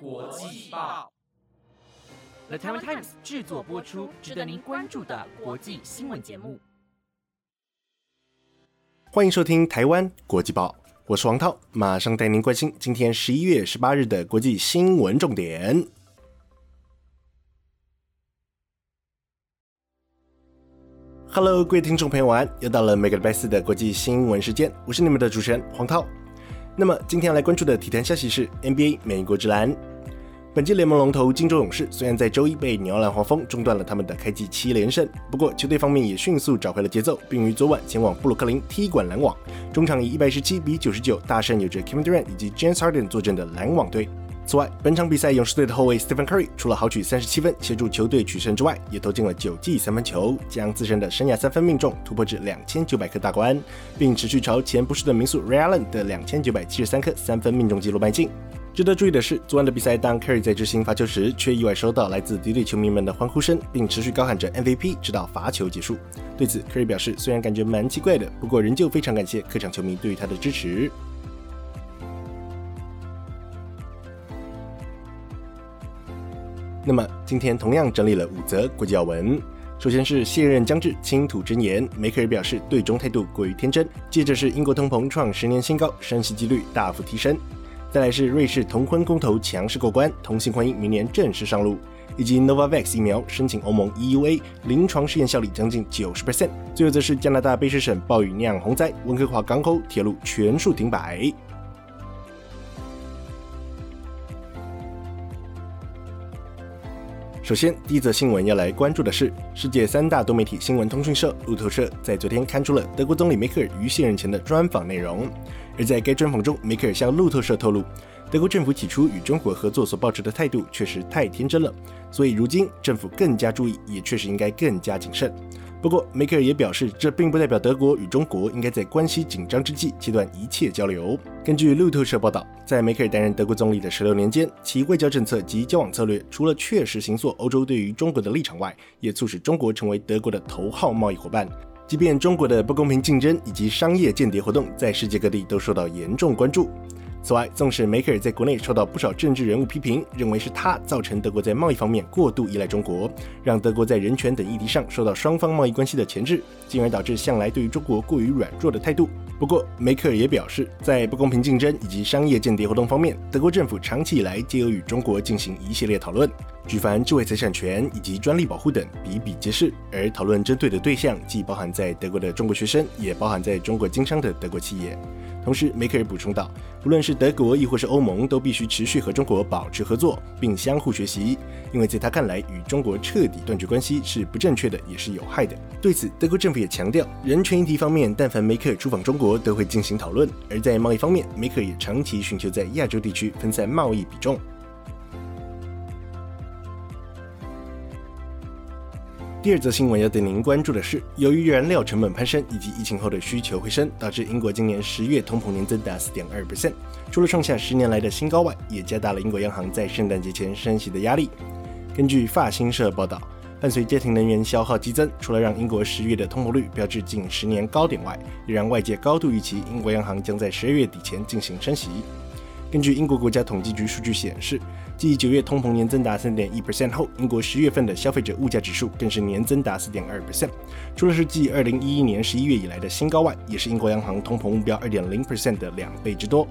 国际报，The Taiwan Times 制作播出，值得您关注的国际新闻节目。欢迎收听台湾国际报，我是王涛，马上带您关心今天十一月十八日的国际新闻重点。Hello，各位听众朋友，晚安！又到了每个礼拜四的国际新闻时间，我是你们的主持人黄涛。那么今天要来关注的体坛消息是 NBA 美国之篮。本届联盟龙头金州勇士虽然在周一被纽奥良黄蜂中断了他们的开季七连胜，不过球队方面也迅速找回了节奏，并于昨晚前往布鲁克林踢馆篮网，中场以一百十七比九十九大胜有着 Kevin Durant 以及 James Harden 坐镇的篮网队。此外，本场比赛勇士队的后卫 Stephen Curry 除了豪取三十七分协助球队取胜之外，也投进了九记三分球，将自身的生涯三分命中突破至两千九百颗大关，并持续朝前不输的民宿 Ray Allen 的两千九百七十三颗三分命中纪录迈进。值得注意的是，昨晚的比赛，当 Curry 在执行罚球时，却意外收到来自敌对球迷们的欢呼声，并持续高喊着 MVP，直到罚球结束。对此，Curry 表示，虽然感觉蛮奇怪的，不过仍旧非常感谢客场球迷对于他的支持。那么今天同样整理了五则国际要闻。首先是卸任将至，倾吐真言，梅克尔表示对中态度过于天真。接着是英国通膨创十年新高，升息几率大幅提升。再来是瑞士同婚公投强势过关，同性婚姻明年正式上路。以及 Novavax 疫苗申请欧盟 EUA，临床试验效率将近九十 percent。最后则是加拿大卑诗省暴雨酿洪灾，温哥华港口铁路全数停摆。首先，第一则新闻要来关注的是，世界三大多媒体新闻通讯社路透社在昨天刊出了德国总理梅克尔于卸任前的专访内容。而在该专访中，梅克尔向路透社透露，德国政府起初与中国合作所抱持的态度确实太天真了，所以如今政府更加注意，也确实应该更加谨慎。不过，梅克尔也表示，这并不代表德国与中国应该在关系紧张之际切断一切交流。根据路透社报道，在梅克尔担任德国总理的十六年间，其外交政策及交往策略除了确实形塑欧洲对于中国的立场外，也促使中国成为德国的头号贸易伙伴。即便中国的不公平竞争以及商业间谍活动在世界各地都受到严重关注。此外，纵使梅克尔在国内受到不少政治人物批评，认为是他造成德国在贸易方面过度依赖中国，让德国在人权等议题上受到双方贸易关系的钳制，进而导致向来对于中国过于软弱的态度。不过，梅克尔也表示，在不公平竞争以及商业间谍活动方面，德国政府长期以来皆有与中国进行一系列讨论，举凡智慧财产权以及专利保护等比比皆是。而讨论针对的对象既包含在德国的中国学生，也包含在中国经商的德国企业。同时，梅克尔补充道，不论是德国亦或是欧盟，都必须持续和中国保持合作，并相互学习，因为在他看来，与中国彻底断绝关系是不正确的，也是有害的。对此，德国政府也强调，人权议题方面，但凡梅克尔出访中国，都会进行讨论；而在贸易方面，梅克尔也长期寻求在亚洲地区分散贸易比重。第二则新闻要带您关注的是，由于燃料成本攀升以及疫情后的需求回升，导致英国今年十月通膨年增达四点二 percent，除了创下十年来的新高外，也加大了英国央行在圣诞节前升息的压力。根据法新社报道，伴随家庭能源消耗激增，除了让英国十月的通膨率标志近十年高点外，也让外界高度预期英国央行将在十二月底前进行升息。根据英国国家统计局数据显示。继九月通膨年增达三点一 percent 后，英国十月份的消费者物价指数更是年增达四点二 percent，除了是继二零一一年十一月以来的新高外，也是英国央行通膨目标二点零 percent 的两倍之多。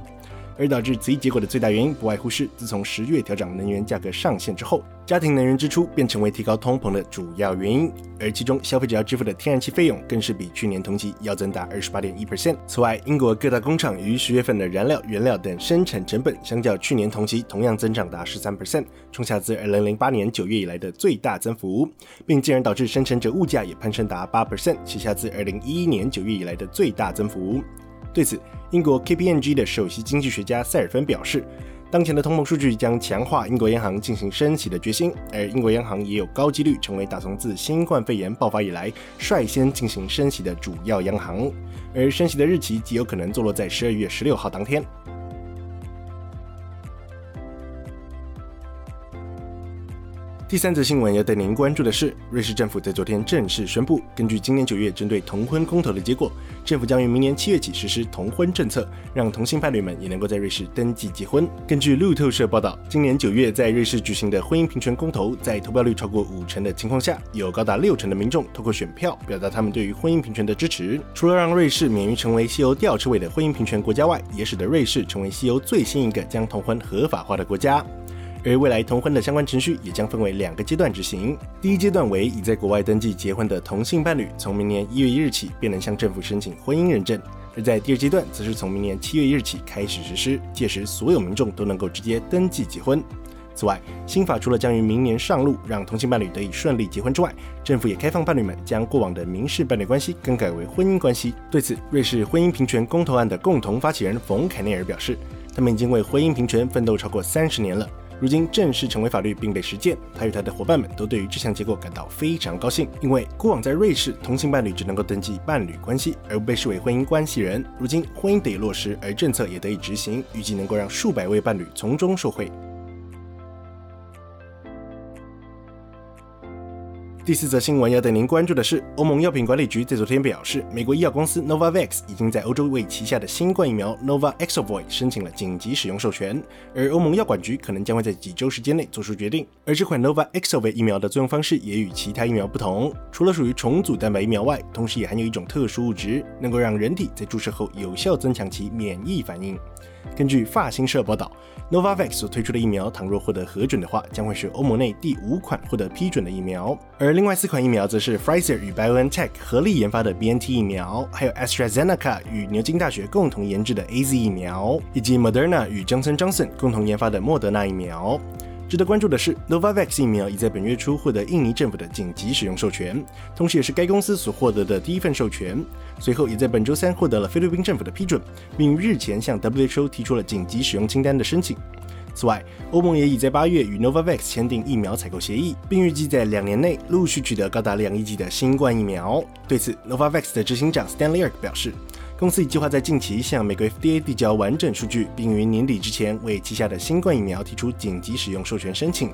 而导致此一结果的最大原因，不外乎是自从十月调整能源价格上限之后，家庭能源支出便成为提高通膨的主要原因。而其中消费者要支付的天然气费用，更是比去年同期要增大二十八点一 percent。此外，英国各大工厂于十月份的燃料、原料等生产成本，相较去年同期同样增长达十三 percent，创下自二零零八年九月以来的最大增幅，并进而导致生产者物价也攀升达八 percent，写下自二零一一年九月以来的最大增幅。对此，英国 K P N G 的首席经济学家塞尔芬表示，当前的通膨数据将强化英国央行进行升息的决心，而英国央行也有高几率成为打从自新冠肺炎爆发以来率先进行升息的主要央行，而升息的日期极有可能坐落在十二月十六号当天。第三则新闻要带您关注的是，瑞士政府在昨天正式宣布，根据今年九月针对同婚公投的结果，政府将于明年七月起实施同婚政策，让同性伴侣们也能够在瑞士登记结婚。根据路透社报道，今年九月在瑞士举行的婚姻平权公投，在投票率超过五成的情况下，有高达六成的民众透过选票表达他们对于婚姻平权的支持。除了让瑞士免于成为西欧吊车尾的婚姻平权国家外，也使得瑞士成为西欧最新一个将同婚合法化的国家。而未来同婚的相关程序也将分为两个阶段执行。第一阶段为已在国外登记结婚的同性伴侣，从明年一月一日起便能向政府申请婚姻认证；而在第二阶段，则是从明年七月一日起开始实施，届时所有民众都能够直接登记结婚。此外，新法除了将于明年上路，让同性伴侣得以顺利结婚之外，政府也开放伴侣们将过往的民事伴侣关系更改为婚姻关系。对此，瑞士婚姻平权公投案的共同发起人冯凯内尔表示，他们已经为婚姻平权奋斗超过三十年了。如今正式成为法律并被实践，他与他的伙伴们都对于这项结果感到非常高兴。因为过往在瑞士，同性伴侣只能够登记伴侣关系，而不被视为婚姻关系人。如今婚姻得以落实，而政策也得以执行，预计能够让数百位伴侣从中受惠。第四则新闻要带您关注的是，欧盟药品管理局在昨天表示，美国医药公司 Novavax 已经在欧洲为旗下的新冠疫苗 Novaxovoy 申请了紧急使用授权，而欧盟药管局可能将会在几周时间内做出决定。而这款 Novaxovoy 疫苗的作用方式也与其他疫苗不同，除了属于重组蛋白疫苗外，同时也含有一种特殊物质，能够让人体在注射后有效增强其免疫反应。根据法新社报道，Novavax 所推出的疫苗，倘若获得核准的话，将会是欧盟内第五款获得批准的疫苗。而另外四款疫苗则是 Pfizer 与 BioNTech 合力研发的 BNT 疫苗，还有 AstraZeneca 与牛津大学共同研制的 AZ 疫苗，以及 Moderna 与 Johnson Johnson 共同研发的莫德纳疫苗。值得关注的是，Novavax 疫苗已在本月初获得印尼政府的紧急使用授权，同时也是该公司所获得的第一份授权。随后也在本周三获得了菲律宾政府的批准，并日前向 WHO 提出了紧急使用清单的申请。此外，欧盟也已在八月与 Novavax 签订疫苗采购协议，并预计在两年内陆续取得高达两亿剂的新冠疫苗。对此，Novavax 的执行长 Stanley Erk 表示。公司已计划在近期向美国 FDA 递交完整数据，并于年底之前为旗下的新冠疫苗提出紧急使用授权申请。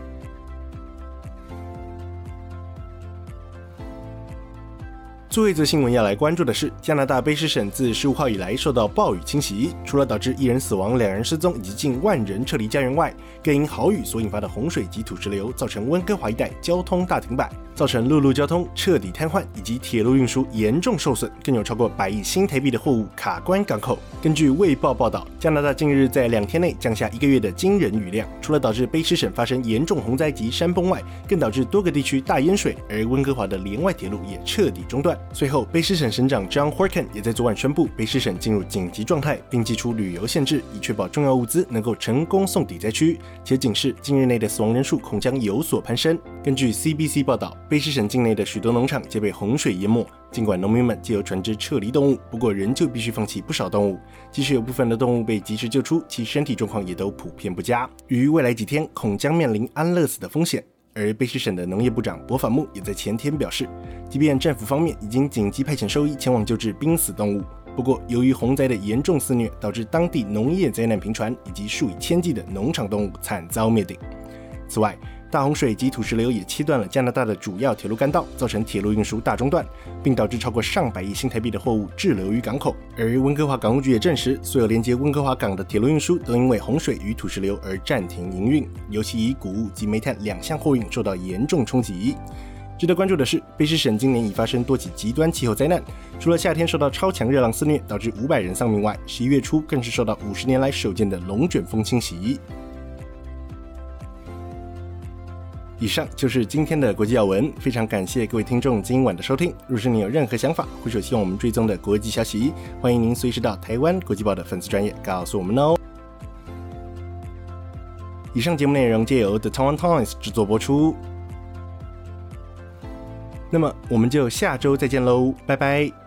最后一则新闻要来关注的是，加拿大卑诗省自十五号以来受到暴雨侵袭，除了导致一人死亡、两人失踪以及近万人撤离家园外，更因豪雨所引发的洪水及土石流，造成温哥华一带交通大停摆，造成陆路交通彻底瘫痪，以及铁路运输严重受损，更有超过百亿新台币的货物卡关港口。根据卫报报道，加拿大近日在两天内降下一个月的惊人雨量，除了导致卑诗省发生严重洪灾及山崩外，更导致多个地区大淹水，而温哥华的连外铁路也彻底中断。随后，卑诗省省长 John Horkan 也在昨晚宣布，卑诗省进入紧急状态，并寄出旅游限制，以确保重要物资能够成功送抵灾区，且警示今日内的死亡人数恐将有所攀升。根据 CBC 报道，卑诗省境内的许多农场皆被洪水淹没。尽管农民们借由船只撤离动物，不过仍旧必须放弃不少动物。即使有部分的动物被及时救出，其身体状况也都普遍不佳，于未来几天恐将面临安乐死的风险。而卑诗省的农业部长博法木也在前天表示，即便政府方面已经紧急派遣兽医前往救治濒死动物，不过由于洪灾的严重肆虐，导致当地农业灾难频传，以及数以千计的农场动物惨遭灭顶。此外，大洪水及土石流也切断了加拿大的主要铁路干道，造成铁路运输大中断，并导致超过上百亿新台币的货物滞留于港口。而温哥华港务局也证实，所有连接温哥华港的铁路运输都因为洪水与土石流而暂停营运，尤其以谷物及煤炭两项货运受到严重冲击。值得关注的是，卑诗省今年已发生多起极端气候灾难，除了夏天受到超强热浪肆虐，导致五百人丧命外，十一月初更是受到五十年来首见的龙卷风侵袭。以上就是今天的国际要闻，非常感谢各位听众今晚的收听。若是你有任何想法，或者希望我们追踪的国际消息，欢迎您随时到台湾国际报的粉丝专业告诉我们哦。以上节目内容皆由 The Taiwan Times 制作播出。那么我们就下周再见喽，拜拜。